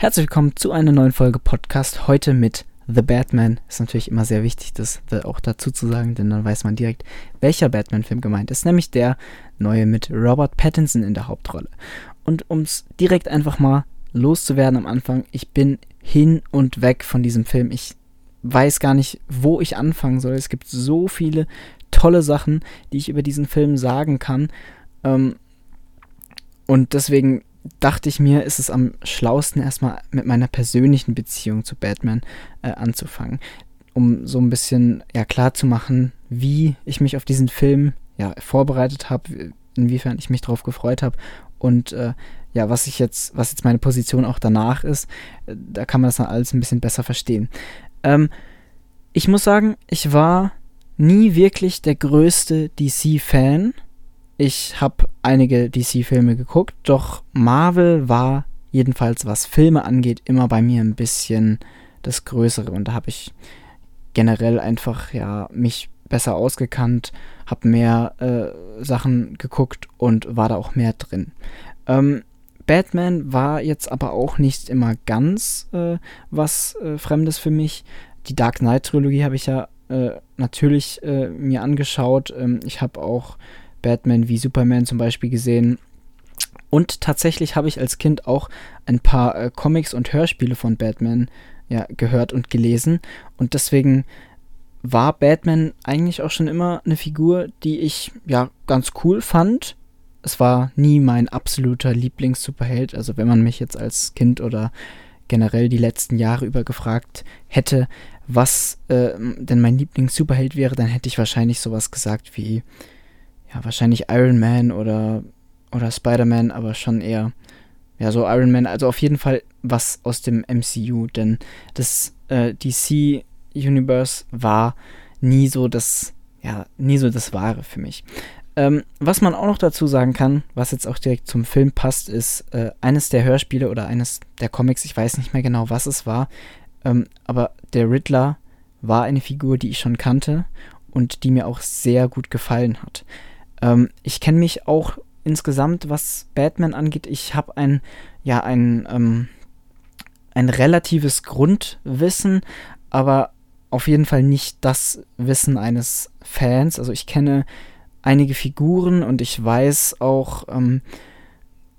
Herzlich willkommen zu einer neuen Folge Podcast. Heute mit The Batman. Ist natürlich immer sehr wichtig, das The auch dazu zu sagen, denn dann weiß man direkt, welcher Batman-Film gemeint ist. Nämlich der neue mit Robert Pattinson in der Hauptrolle. Und um es direkt einfach mal loszuwerden am Anfang, ich bin hin und weg von diesem Film. Ich weiß gar nicht, wo ich anfangen soll. Es gibt so viele tolle Sachen, die ich über diesen Film sagen kann. Ähm, und deswegen dachte ich mir, ist es am schlausten, erstmal mit meiner persönlichen Beziehung zu Batman äh, anzufangen. Um so ein bisschen ja, klar zu machen, wie ich mich auf diesen Film ja, vorbereitet habe, inwiefern ich mich darauf gefreut habe und äh, ja, was ich jetzt, was jetzt meine Position auch danach ist, äh, da kann man das dann alles ein bisschen besser verstehen. Ähm, ich muss sagen, ich war nie wirklich der größte DC-Fan ich habe einige DC-Filme geguckt, doch Marvel war jedenfalls, was Filme angeht, immer bei mir ein bisschen das Größere. Und da habe ich generell einfach ja mich besser ausgekannt, habe mehr äh, Sachen geguckt und war da auch mehr drin. Ähm, Batman war jetzt aber auch nicht immer ganz äh, was äh, Fremdes für mich. Die Dark Knight Trilogie habe ich ja äh, natürlich äh, mir angeschaut. Ähm, ich habe auch Batman wie Superman zum Beispiel gesehen. Und tatsächlich habe ich als Kind auch ein paar äh, Comics und Hörspiele von Batman ja, gehört und gelesen. Und deswegen war Batman eigentlich auch schon immer eine Figur, die ich ja ganz cool fand. Es war nie mein absoluter Lieblings-Superheld. Also wenn man mich jetzt als Kind oder generell die letzten Jahre über gefragt hätte, was äh, denn mein Lieblings-Superheld wäre, dann hätte ich wahrscheinlich sowas gesagt wie ja, wahrscheinlich Iron Man oder, oder Spider-Man, aber schon eher, ja, so Iron Man, also auf jeden Fall was aus dem MCU, denn das äh, DC-Universe war nie so das, ja, nie so das Wahre für mich. Ähm, was man auch noch dazu sagen kann, was jetzt auch direkt zum Film passt, ist äh, eines der Hörspiele oder eines der Comics, ich weiß nicht mehr genau, was es war, ähm, aber der Riddler war eine Figur, die ich schon kannte und die mir auch sehr gut gefallen hat. Ähm, ich kenne mich auch insgesamt, was Batman angeht. Ich habe ein, ja, ein, ähm, ein relatives Grundwissen, aber auf jeden Fall nicht das Wissen eines Fans. Also ich kenne einige Figuren und ich weiß auch, ähm,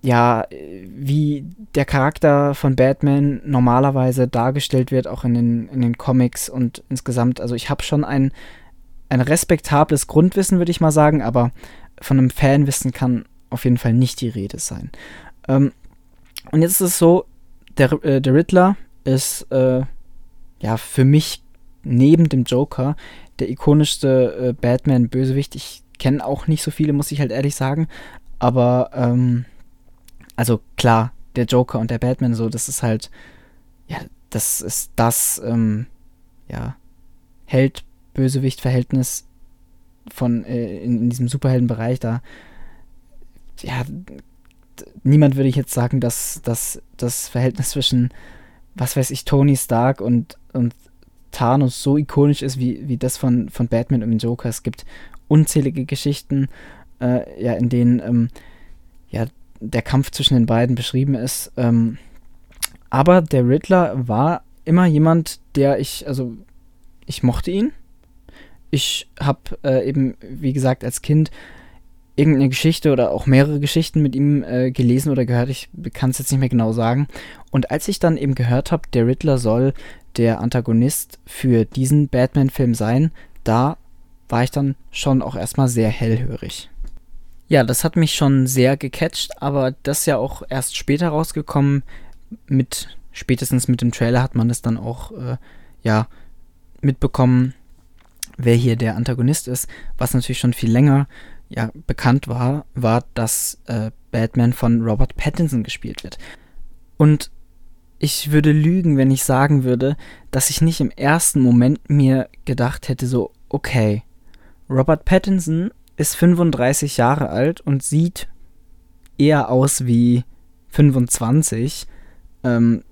ja, wie der Charakter von Batman normalerweise dargestellt wird, auch in den, in den Comics und insgesamt. Also ich habe schon ein ein respektables Grundwissen, würde ich mal sagen, aber von einem Fanwissen kann auf jeden Fall nicht die Rede sein. Ähm, und jetzt ist es so, der, äh, der Riddler ist äh, ja für mich neben dem Joker der ikonischste äh, Batman-Bösewicht. Ich kenne auch nicht so viele, muss ich halt ehrlich sagen. Aber, ähm, also klar, der Joker und der Batman, so, das ist halt, ja, das ist das, ähm, ja, Held Bösewicht-Verhältnis von äh, in, in, diesem Superheldenbereich da ja niemand würde ich jetzt sagen, dass, dass das Verhältnis zwischen was weiß ich Tony Stark und und Thanos so ikonisch ist wie, wie das von, von Batman und Joker. Es gibt unzählige Geschichten, äh, ja, in denen ähm, ja, der Kampf zwischen den beiden beschrieben ist. Ähm, aber der Riddler war immer jemand, der ich, also ich mochte ihn ich habe äh, eben, wie gesagt, als Kind irgendeine Geschichte oder auch mehrere Geschichten mit ihm äh, gelesen oder gehört. Ich kann es jetzt nicht mehr genau sagen. Und als ich dann eben gehört habe, der Riddler soll der Antagonist für diesen Batman-Film sein, da war ich dann schon auch erstmal sehr hellhörig. Ja, das hat mich schon sehr gecatcht, aber das ist ja auch erst später rausgekommen. Mit spätestens mit dem Trailer hat man das dann auch äh, ja mitbekommen, wer hier der Antagonist ist. Was natürlich schon viel länger ja, bekannt war, war, dass äh, Batman von Robert Pattinson gespielt wird. Und ich würde lügen, wenn ich sagen würde, dass ich nicht im ersten Moment mir gedacht hätte, so, okay, Robert Pattinson ist 35 Jahre alt und sieht eher aus wie 25. Ähm,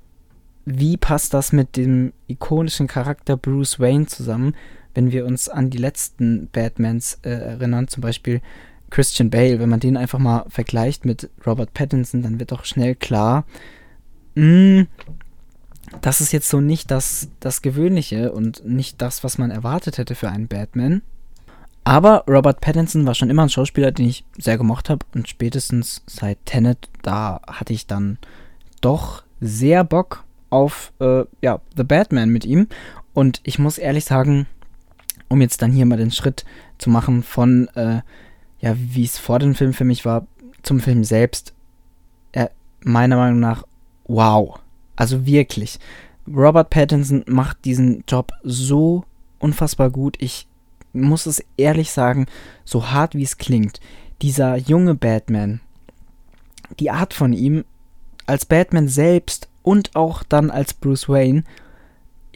wie passt das mit dem ikonischen Charakter Bruce Wayne zusammen? Wenn wir uns an die letzten Batmans äh, erinnern, zum Beispiel Christian Bale, wenn man den einfach mal vergleicht mit Robert Pattinson, dann wird doch schnell klar, mh, hm, das ist jetzt so nicht das, das Gewöhnliche und nicht das, was man erwartet hätte für einen Batman. Aber Robert Pattinson war schon immer ein Schauspieler, den ich sehr gemocht habe. Und spätestens seit Tenet, da hatte ich dann doch sehr Bock auf äh, ja, The Batman mit ihm. Und ich muss ehrlich sagen, um jetzt dann hier mal den Schritt zu machen von, äh, ja, wie es vor dem Film für mich war, zum Film selbst, äh, meiner Meinung nach, wow. Also wirklich. Robert Pattinson macht diesen Job so unfassbar gut. Ich muss es ehrlich sagen, so hart wie es klingt, dieser junge Batman, die Art von ihm als Batman selbst und auch dann als Bruce Wayne,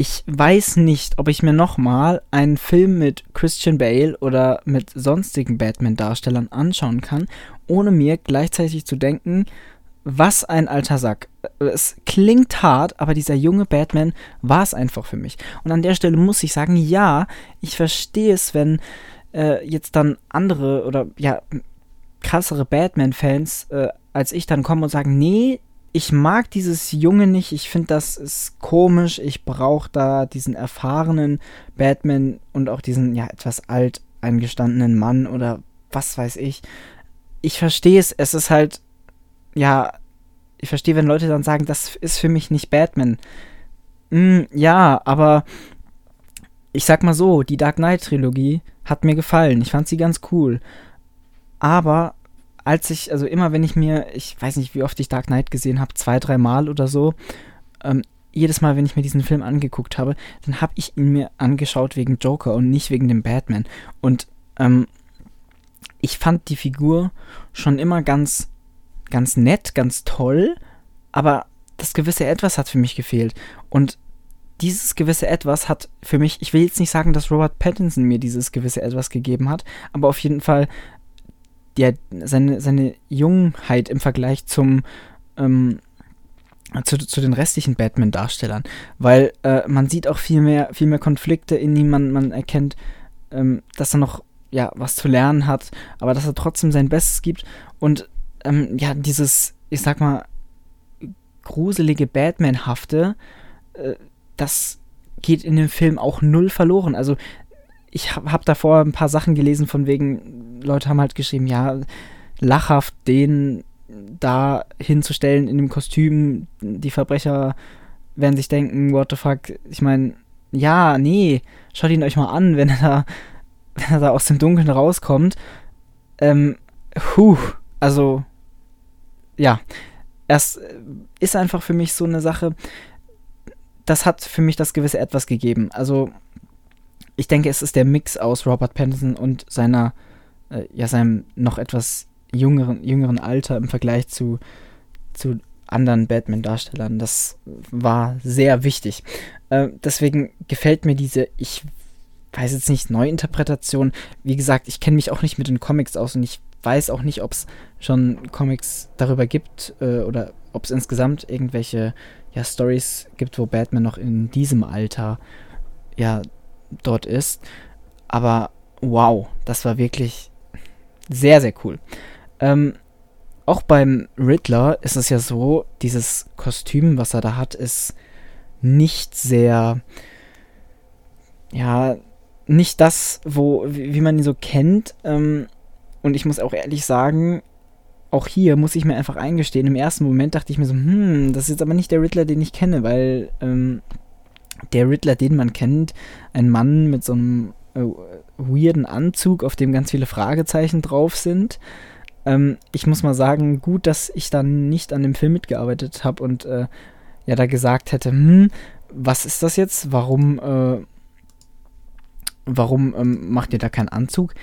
ich weiß nicht, ob ich mir nochmal einen Film mit Christian Bale oder mit sonstigen Batman-Darstellern anschauen kann, ohne mir gleichzeitig zu denken, was ein alter Sack. Es klingt hart, aber dieser junge Batman war es einfach für mich. Und an der Stelle muss ich sagen, ja, ich verstehe es, wenn äh, jetzt dann andere oder ja, krassere Batman-Fans äh, als ich dann kommen und sagen, nee, ich mag dieses Junge nicht, ich finde das ist komisch, ich brauche da diesen erfahrenen Batman und auch diesen ja etwas alt eingestandenen Mann oder was weiß ich. Ich verstehe es, es ist halt ja, ich verstehe, wenn Leute dann sagen, das ist für mich nicht Batman. Mm, ja, aber ich sag mal so, die Dark Knight Trilogie hat mir gefallen. Ich fand sie ganz cool. Aber als ich, also immer wenn ich mir, ich weiß nicht, wie oft ich Dark Knight gesehen habe, zwei, drei Mal oder so, ähm, jedes Mal, wenn ich mir diesen Film angeguckt habe, dann habe ich ihn mir angeschaut wegen Joker und nicht wegen dem Batman. Und ähm, ich fand die Figur schon immer ganz ganz nett, ganz toll, aber das gewisse Etwas hat für mich gefehlt. Und dieses gewisse Etwas hat für mich, ich will jetzt nicht sagen, dass Robert Pattinson mir dieses gewisse Etwas gegeben hat, aber auf jeden Fall ja, seine, seine Jungheit im Vergleich zum, ähm, zu, zu den restlichen Batman-Darstellern. Weil äh, man sieht auch viel mehr, viel mehr Konflikte in ihm, man, man erkennt, ähm, dass er noch ja, was zu lernen hat, aber dass er trotzdem sein Bestes gibt. Und ähm, ja, dieses, ich sag mal, gruselige Batman-hafte, äh, das geht in dem Film auch null verloren. Also ich habe hab davor ein paar Sachen gelesen von wegen, Leute haben halt geschrieben, ja, lachhaft den da hinzustellen in dem Kostüm, die Verbrecher werden sich denken, what the fuck, ich meine, ja, nee, schaut ihn euch mal an, wenn er da, wenn er da aus dem Dunkeln rauskommt. Ähm, huh, also ja, es ist einfach für mich so eine Sache, das hat für mich das gewisse Etwas gegeben. Also, ich denke, es ist der Mix aus Robert Pattinson und seiner, äh, ja, seinem noch etwas jüngeren, jüngeren Alter im Vergleich zu, zu anderen Batman-Darstellern. Das war sehr wichtig. Äh, deswegen gefällt mir diese, ich weiß jetzt nicht, Neuinterpretation. Wie gesagt, ich kenne mich auch nicht mit den Comics aus und ich weiß auch nicht, ob es schon Comics darüber gibt äh, oder ob es insgesamt irgendwelche ja, Stories gibt, wo Batman noch in diesem Alter ja dort ist. Aber wow, das war wirklich sehr, sehr cool. Ähm, auch beim Riddler ist es ja so, dieses Kostüm, was er da hat, ist nicht sehr, ja, nicht das, wo, wie, wie man ihn so kennt. Ähm, und ich muss auch ehrlich sagen, auch hier muss ich mir einfach eingestehen, im ersten Moment dachte ich mir so, hm, das ist jetzt aber nicht der Riddler, den ich kenne, weil ähm, der Riddler, den man kennt, ein Mann mit so einem äh, weirden Anzug, auf dem ganz viele Fragezeichen drauf sind. Ähm, ich muss mal sagen, gut, dass ich dann nicht an dem Film mitgearbeitet habe und äh, ja da gesagt hätte, hm, was ist das jetzt? Warum, äh, warum ähm, macht ihr da keinen Anzug?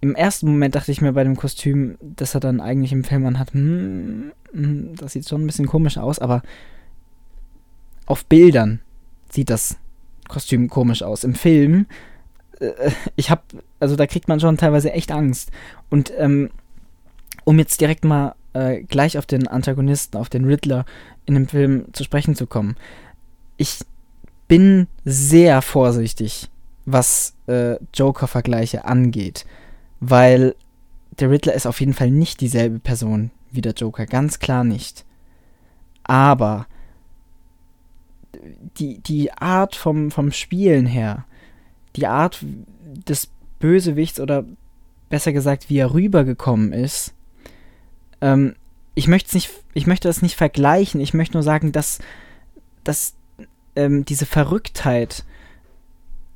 im ersten Moment dachte ich mir bei dem Kostüm, das er dann eigentlich im Film anhat, hm, hm, das sieht schon ein bisschen komisch aus, aber auf Bildern sieht das Kostüm komisch aus. Im Film, äh, ich hab, also da kriegt man schon teilweise echt Angst. Und ähm, um jetzt direkt mal äh, gleich auf den Antagonisten, auf den Riddler in dem Film zu sprechen zu kommen. Ich bin sehr vorsichtig, was äh, Joker-Vergleiche angeht weil der Riddler ist auf jeden Fall nicht dieselbe Person wie der Joker, ganz klar nicht. Aber die, die Art vom, vom Spielen her, die Art des Bösewichts oder besser gesagt, wie er rübergekommen ist, ähm, ich möchte nicht, ich möchte das nicht vergleichen, ich möchte nur sagen, dass, dass ähm, diese Verrücktheit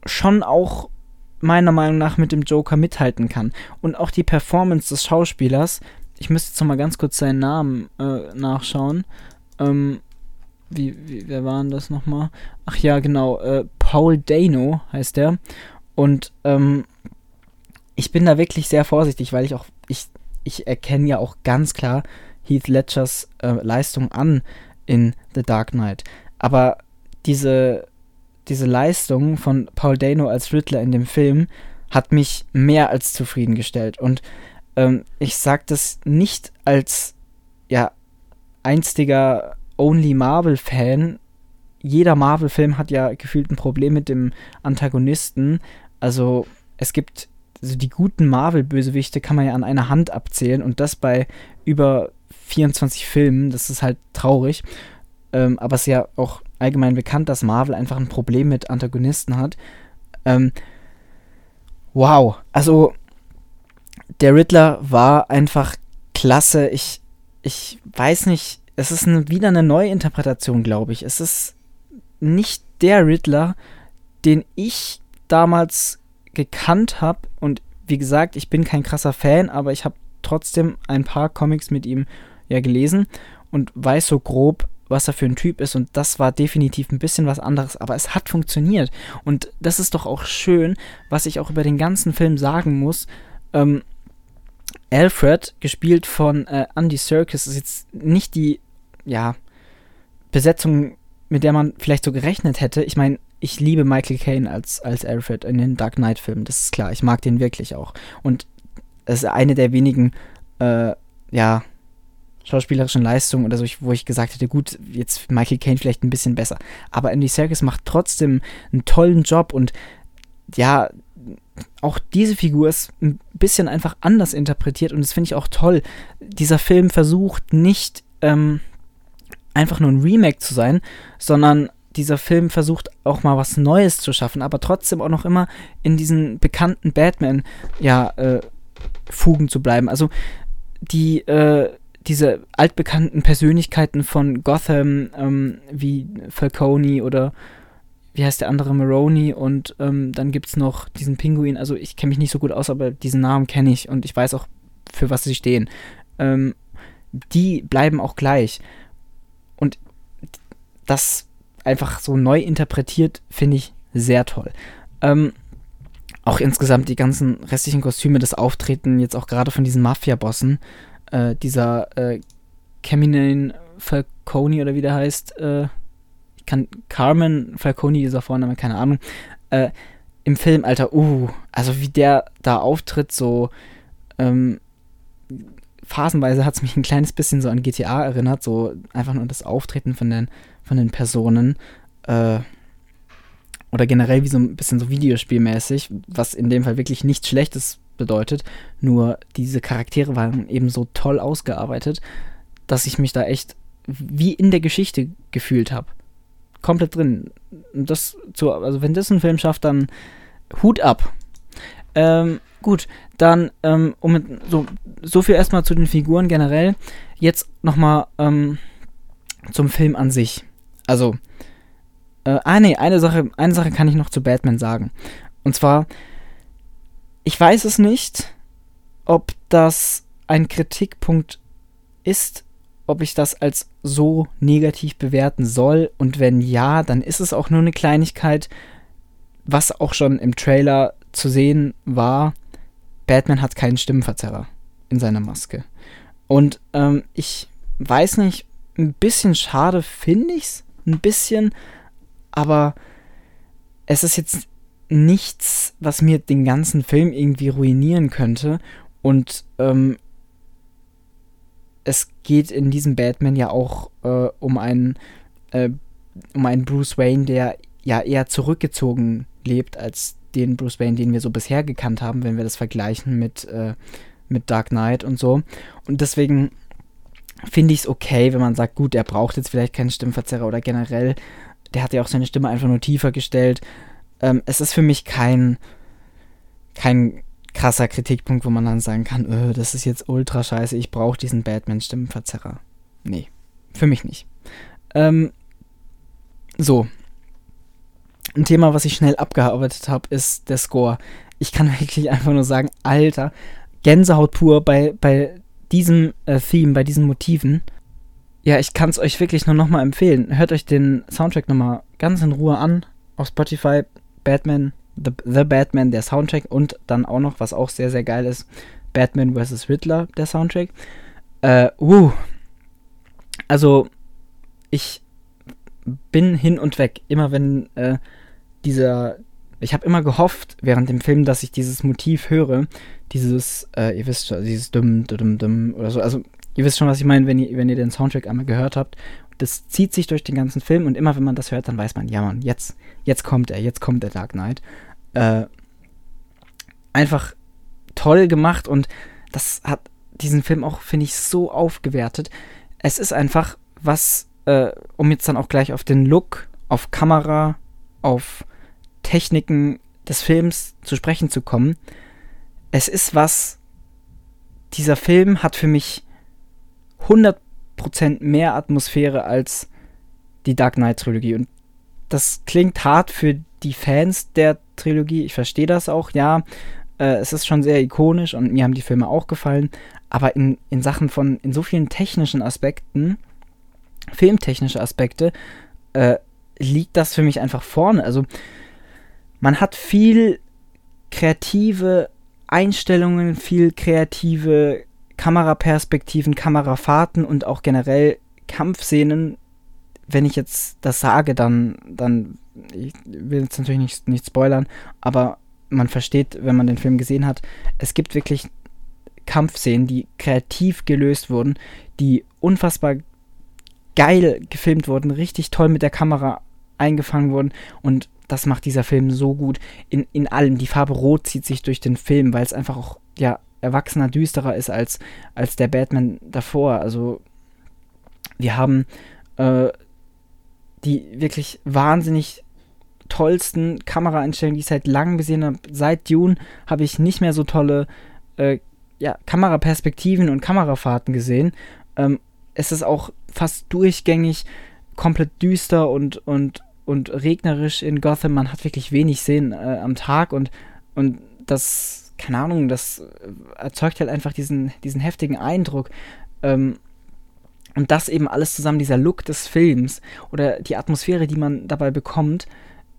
schon auch meiner Meinung nach mit dem Joker mithalten kann. Und auch die Performance des Schauspielers, ich müsste jetzt noch mal ganz kurz seinen Namen äh, nachschauen. Ähm, wie, wie, wer war denn das nochmal? Ach ja, genau, äh, Paul Dano heißt der. Und ähm, ich bin da wirklich sehr vorsichtig, weil ich auch, ich, ich erkenne ja auch ganz klar Heath Ledgers äh, Leistung an in The Dark Knight. Aber diese, diese Leistung von Paul Dano als Riddler in dem Film hat mich mehr als zufriedengestellt. Und ähm, ich sage das nicht als ja einstiger Only Marvel-Fan. Jeder Marvel-Film hat ja gefühlt ein Problem mit dem Antagonisten. Also es gibt also die guten Marvel-Bösewichte kann man ja an einer Hand abzählen und das bei über 24 Filmen. Das ist halt traurig. Ähm, aber es ist ja auch allgemein bekannt, dass Marvel einfach ein Problem mit Antagonisten hat. Ähm, wow, also der Riddler war einfach klasse. Ich, ich weiß nicht, es ist eine, wieder eine neue Interpretation, glaube ich. Es ist nicht der Riddler, den ich damals gekannt habe. Und wie gesagt, ich bin kein krasser Fan, aber ich habe trotzdem ein paar Comics mit ihm ja gelesen und weiß so grob, was er für ein Typ ist. Und das war definitiv ein bisschen was anderes, aber es hat funktioniert. Und das ist doch auch schön, was ich auch über den ganzen Film sagen muss. Ähm, Alfred, gespielt von äh, Andy Serkis, ist jetzt nicht die, ja, Besetzung, mit der man vielleicht so gerechnet hätte. Ich meine, ich liebe Michael Caine als, als Alfred in den Dark Knight-Filmen, das ist klar. Ich mag den wirklich auch. Und es ist eine der wenigen, äh, ja, schauspielerischen Leistungen oder so, wo ich gesagt hätte, gut, jetzt Michael Caine vielleicht ein bisschen besser. Aber Andy Serkis macht trotzdem einen tollen Job und ja, auch diese Figur ist ein bisschen einfach anders interpretiert und das finde ich auch toll. Dieser Film versucht nicht ähm, einfach nur ein Remake zu sein, sondern dieser Film versucht auch mal was Neues zu schaffen, aber trotzdem auch noch immer in diesen bekannten Batman ja äh, Fugen zu bleiben. Also die äh, diese altbekannten Persönlichkeiten von Gotham, ähm, wie Falcone oder wie heißt der andere, Maroney und ähm, dann gibt es noch diesen Pinguin. Also ich kenne mich nicht so gut aus, aber diesen Namen kenne ich und ich weiß auch, für was sie stehen. Ähm, die bleiben auch gleich. Und das einfach so neu interpretiert, finde ich sehr toll. Ähm, auch insgesamt die ganzen restlichen Kostüme, das Auftreten jetzt auch gerade von diesen Mafia-Bossen, äh, dieser äh, Caminane Falcone oder wie der heißt, äh, ich kann Carmen Falcone, dieser Vorname, keine Ahnung, äh, im Film, Alter, uh, also wie der da auftritt, so ähm, phasenweise hat es mich ein kleines bisschen so an GTA erinnert, so einfach nur das Auftreten von den, von den Personen. Äh, oder generell wie so ein bisschen so Videospielmäßig, was in dem Fall wirklich nichts Schlechtes bedeutet. Nur diese Charaktere waren eben so toll ausgearbeitet, dass ich mich da echt wie in der Geschichte gefühlt habe. Komplett drin. Das zu, also wenn das ein Film schafft, dann Hut ab. Ähm, gut, dann ähm, um so, so viel erstmal zu den Figuren generell. Jetzt nochmal ähm, zum Film an sich. Also, äh, ah nee, eine Sache, eine Sache kann ich noch zu Batman sagen. Und zwar, ich weiß es nicht, ob das ein Kritikpunkt ist, ob ich das als so negativ bewerten soll. Und wenn ja, dann ist es auch nur eine Kleinigkeit, was auch schon im Trailer zu sehen war. Batman hat keinen Stimmenverzerrer in seiner Maske. Und ähm, ich weiß nicht, ein bisschen schade finde ich es, ein bisschen, aber es ist jetzt nichts, was mir den ganzen Film irgendwie ruinieren könnte. Und ähm, es geht in diesem Batman ja auch äh, um einen äh, um einen Bruce Wayne, der ja eher zurückgezogen lebt als den Bruce Wayne, den wir so bisher gekannt haben, wenn wir das vergleichen mit, äh, mit Dark Knight und so. Und deswegen finde ich es okay, wenn man sagt, gut, er braucht jetzt vielleicht keinen Stimmverzerrer oder generell der hat ja auch seine Stimme einfach nur tiefer gestellt. Ähm, es ist für mich kein, kein krasser Kritikpunkt, wo man dann sagen kann, öh, das ist jetzt ultra scheiße, ich brauche diesen Batman-Stimmenverzerrer. Nee, für mich nicht. Ähm, so. Ein Thema, was ich schnell abgearbeitet habe, ist der Score. Ich kann wirklich einfach nur sagen, Alter, Gänsehaut pur bei, bei diesem äh, Theme, bei diesen Motiven. Ja, ich kann es euch wirklich nur nochmal empfehlen. Hört euch den Soundtrack nochmal ganz in Ruhe an. Auf Spotify, Batman, The, The Batman, der Soundtrack. Und dann auch noch, was auch sehr, sehr geil ist, Batman vs. Riddler, der Soundtrack. Äh, uh. Also, ich bin hin und weg. Immer wenn äh, dieser. Ich habe immer gehofft während dem Film, dass ich dieses Motiv höre. Dieses, äh, ihr wisst schon, dieses Dumm, Dumm, Dumm oder so. Also, ihr wisst schon, was ich meine, wenn ihr, wenn ihr den Soundtrack einmal gehört habt. Das zieht sich durch den ganzen Film und immer wenn man das hört, dann weiß man, ja Mann, jetzt, jetzt kommt er, jetzt kommt der Dark Knight. Äh, einfach toll gemacht und das hat diesen Film auch, finde ich, so aufgewertet. Es ist einfach was äh, um jetzt dann auch gleich auf den Look, auf Kamera, auf Techniken des Films zu sprechen zu kommen. Es ist was, dieser Film hat für mich 100% mehr Atmosphäre als die Dark Knight Trilogie. Und das klingt hart für die Fans der Trilogie. Ich verstehe das auch, ja. Äh, es ist schon sehr ikonisch und mir haben die Filme auch gefallen. Aber in, in Sachen von, in so vielen technischen Aspekten filmtechnische Aspekte, äh, liegt das für mich einfach vorne. Also man hat viel kreative Einstellungen, viel kreative Kameraperspektiven, Kamerafahrten und auch generell Kampfszenen. Wenn ich jetzt das sage, dann, dann ich will jetzt natürlich nicht, nicht spoilern, aber man versteht, wenn man den Film gesehen hat, es gibt wirklich Kampfszenen, die kreativ gelöst wurden, die unfassbar geil gefilmt wurden, richtig toll mit der Kamera eingefangen wurden und das macht dieser Film so gut. In, in allem, die Farbe Rot zieht sich durch den Film, weil es einfach auch, ja, erwachsener, düsterer ist als, als der Batman davor. Also, wir haben äh, die wirklich wahnsinnig tollsten Kameraeinstellungen, die ich seit langem gesehen habe. Seit Dune habe ich nicht mehr so tolle äh, ja, Kameraperspektiven und Kamerafahrten gesehen. Ähm, es ist auch fast durchgängig komplett düster und, und, und regnerisch in Gotham. Man hat wirklich wenig Sehen äh, am Tag und, und das, keine Ahnung, das erzeugt halt einfach diesen, diesen heftigen Eindruck. Ähm, und das eben alles zusammen, dieser Look des Films oder die Atmosphäre, die man dabei bekommt,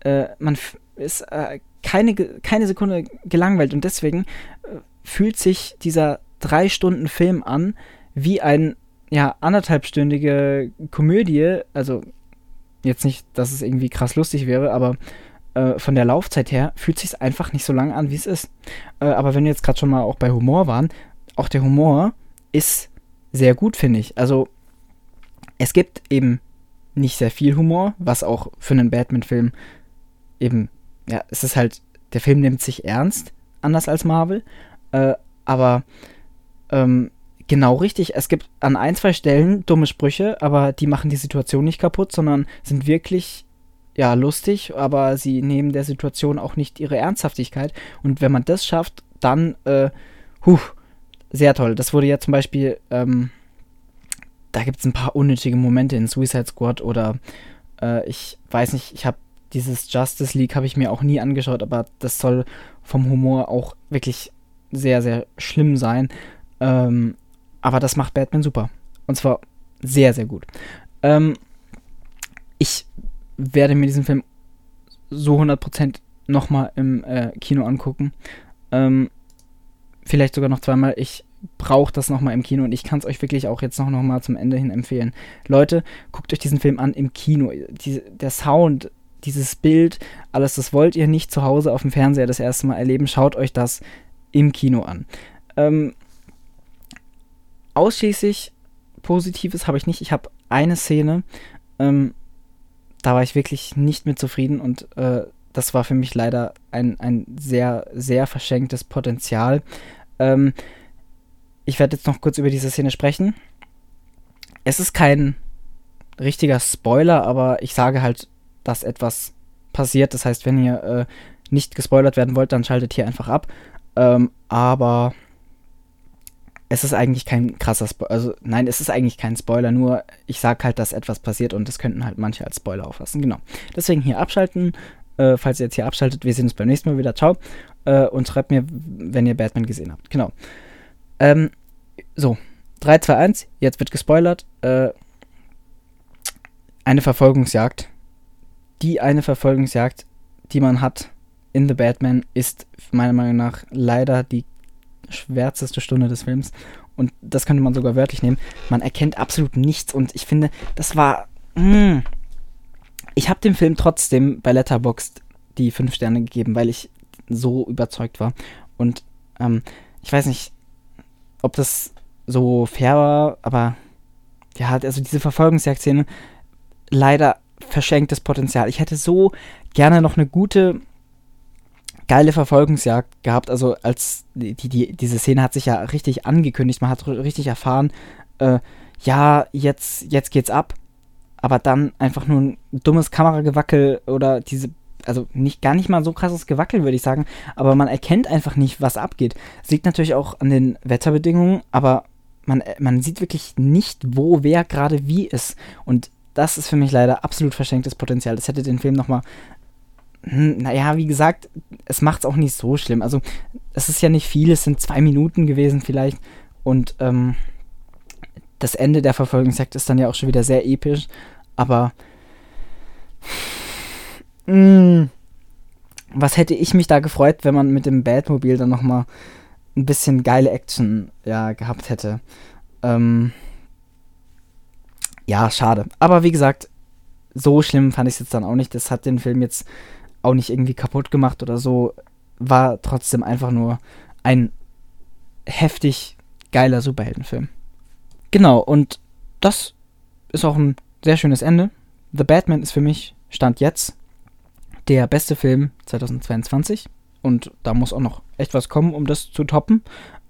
äh, man ist äh, keine, keine Sekunde gelangweilt und deswegen äh, fühlt sich dieser drei Stunden Film an wie ein ja, anderthalbstündige Komödie, also jetzt nicht, dass es irgendwie krass lustig wäre, aber äh, von der Laufzeit her fühlt sich einfach nicht so lang an, wie es ist. Äh, aber wenn wir jetzt gerade schon mal auch bei Humor waren, auch der Humor ist sehr gut, finde ich. Also es gibt eben nicht sehr viel Humor, was auch für einen Batman-Film eben, ja, es ist halt, der Film nimmt sich ernst, anders als Marvel, äh, aber ähm, genau richtig. Es gibt an ein, zwei Stellen dumme Sprüche, aber die machen die Situation nicht kaputt, sondern sind wirklich ja lustig, aber sie nehmen der Situation auch nicht ihre Ernsthaftigkeit. Und wenn man das schafft, dann, äh, huh, sehr toll. Das wurde ja zum Beispiel, ähm, da gibt es ein paar unnötige Momente in Suicide Squad oder äh, ich weiß nicht, ich habe dieses Justice League habe ich mir auch nie angeschaut, aber das soll vom Humor auch wirklich sehr, sehr schlimm sein. Ähm, aber das macht Batman super. Und zwar sehr, sehr gut. Ähm, ich werde mir diesen Film so 100% nochmal im äh, Kino angucken. Ähm, vielleicht sogar noch zweimal. Ich brauche das nochmal im Kino und ich kann es euch wirklich auch jetzt noch, noch mal zum Ende hin empfehlen. Leute, guckt euch diesen Film an im Kino. Die, der Sound, dieses Bild, alles, das wollt ihr nicht zu Hause auf dem Fernseher das erste Mal erleben. Schaut euch das im Kino an. Ähm, ausschließlich Positives habe ich nicht. Ich habe eine Szene, ähm, da war ich wirklich nicht mit zufrieden und äh, das war für mich leider ein, ein sehr, sehr verschenktes Potenzial. Ähm, ich werde jetzt noch kurz über diese Szene sprechen. Es ist kein richtiger Spoiler, aber ich sage halt dass etwas passiert. Das heißt, wenn ihr äh, nicht gespoilert werden wollt, dann schaltet hier einfach ab. Ähm, aber es ist eigentlich kein krasser Spoiler. Also, nein, es ist eigentlich kein Spoiler, nur ich sag halt, dass etwas passiert und das könnten halt manche als Spoiler auffassen. Genau. Deswegen hier abschalten. Äh, falls ihr jetzt hier abschaltet, wir sehen uns beim nächsten Mal wieder. Ciao. Äh, und schreibt mir, wenn ihr Batman gesehen habt. Genau. Ähm, so. 3, 2, 1. Jetzt wird gespoilert. Äh, eine Verfolgungsjagd. Die eine Verfolgungsjagd, die man hat in The Batman, ist meiner Meinung nach leider die schwärzeste Stunde des Films. Und das könnte man sogar wörtlich nehmen. Man erkennt absolut nichts. Und ich finde, das war. Mh. Hm. Ich habe dem Film trotzdem bei Letterboxd die 5 Sterne gegeben, weil ich so überzeugt war. Und ähm, ich weiß nicht, ob das so fair war, aber ja, also diese Verfolgungsjagd-Szene, leider verschenktes Potenzial. Ich hätte so gerne noch eine gute geile Verfolgungsjagd gehabt. Also als die, die, diese Szene hat sich ja richtig angekündigt, man hat richtig erfahren, äh, ja, jetzt, jetzt geht's ab. Aber dann einfach nur ein dummes Kameragewackel oder diese, also nicht gar nicht mal so krasses Gewackel, würde ich sagen, aber man erkennt einfach nicht, was abgeht. Es liegt natürlich auch an den Wetterbedingungen, aber man, man sieht wirklich nicht, wo wer gerade wie ist. Und das ist für mich leider absolut verschenktes Potenzial. Das hätte den Film nochmal hm, naja, wie gesagt, es macht es auch nicht so schlimm. Also, es ist ja nicht viel, es sind zwei Minuten gewesen vielleicht. Und ähm, das Ende der Verfolgungsjagd ist dann ja auch schon wieder sehr episch. Aber mh, hm, was hätte ich mich da gefreut, wenn man mit dem Batmobil dann nochmal ein bisschen geile Action ja, gehabt hätte. Ähm, ja, schade. Aber wie gesagt, so schlimm fand ich es jetzt dann auch nicht. Das hat den Film jetzt auch nicht irgendwie kaputt gemacht oder so. War trotzdem einfach nur ein heftig geiler Superheldenfilm. Genau, und das ist auch ein sehr schönes Ende. The Batman ist für mich, Stand jetzt, der beste Film 2022. Und da muss auch noch echt was kommen, um das zu toppen.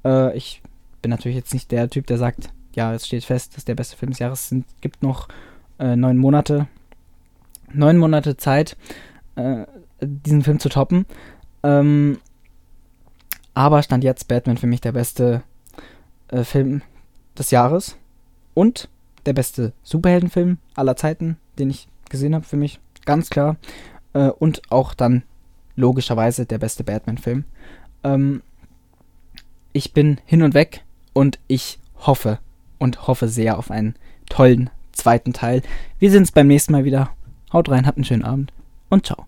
Äh, ich bin natürlich jetzt nicht der Typ, der sagt, ja, es steht fest, dass der beste Film des Jahres sind. gibt noch äh, neun Monate. Neun Monate Zeit. Äh, diesen Film zu toppen. Ähm, aber stand jetzt Batman für mich der beste äh, Film des Jahres und der beste Superheldenfilm aller Zeiten, den ich gesehen habe, für mich ganz klar. Äh, und auch dann logischerweise der beste Batman-Film. Ähm, ich bin hin und weg und ich hoffe und hoffe sehr auf einen tollen zweiten Teil. Wir sehen uns beim nächsten Mal wieder. Haut rein, habt einen schönen Abend und ciao.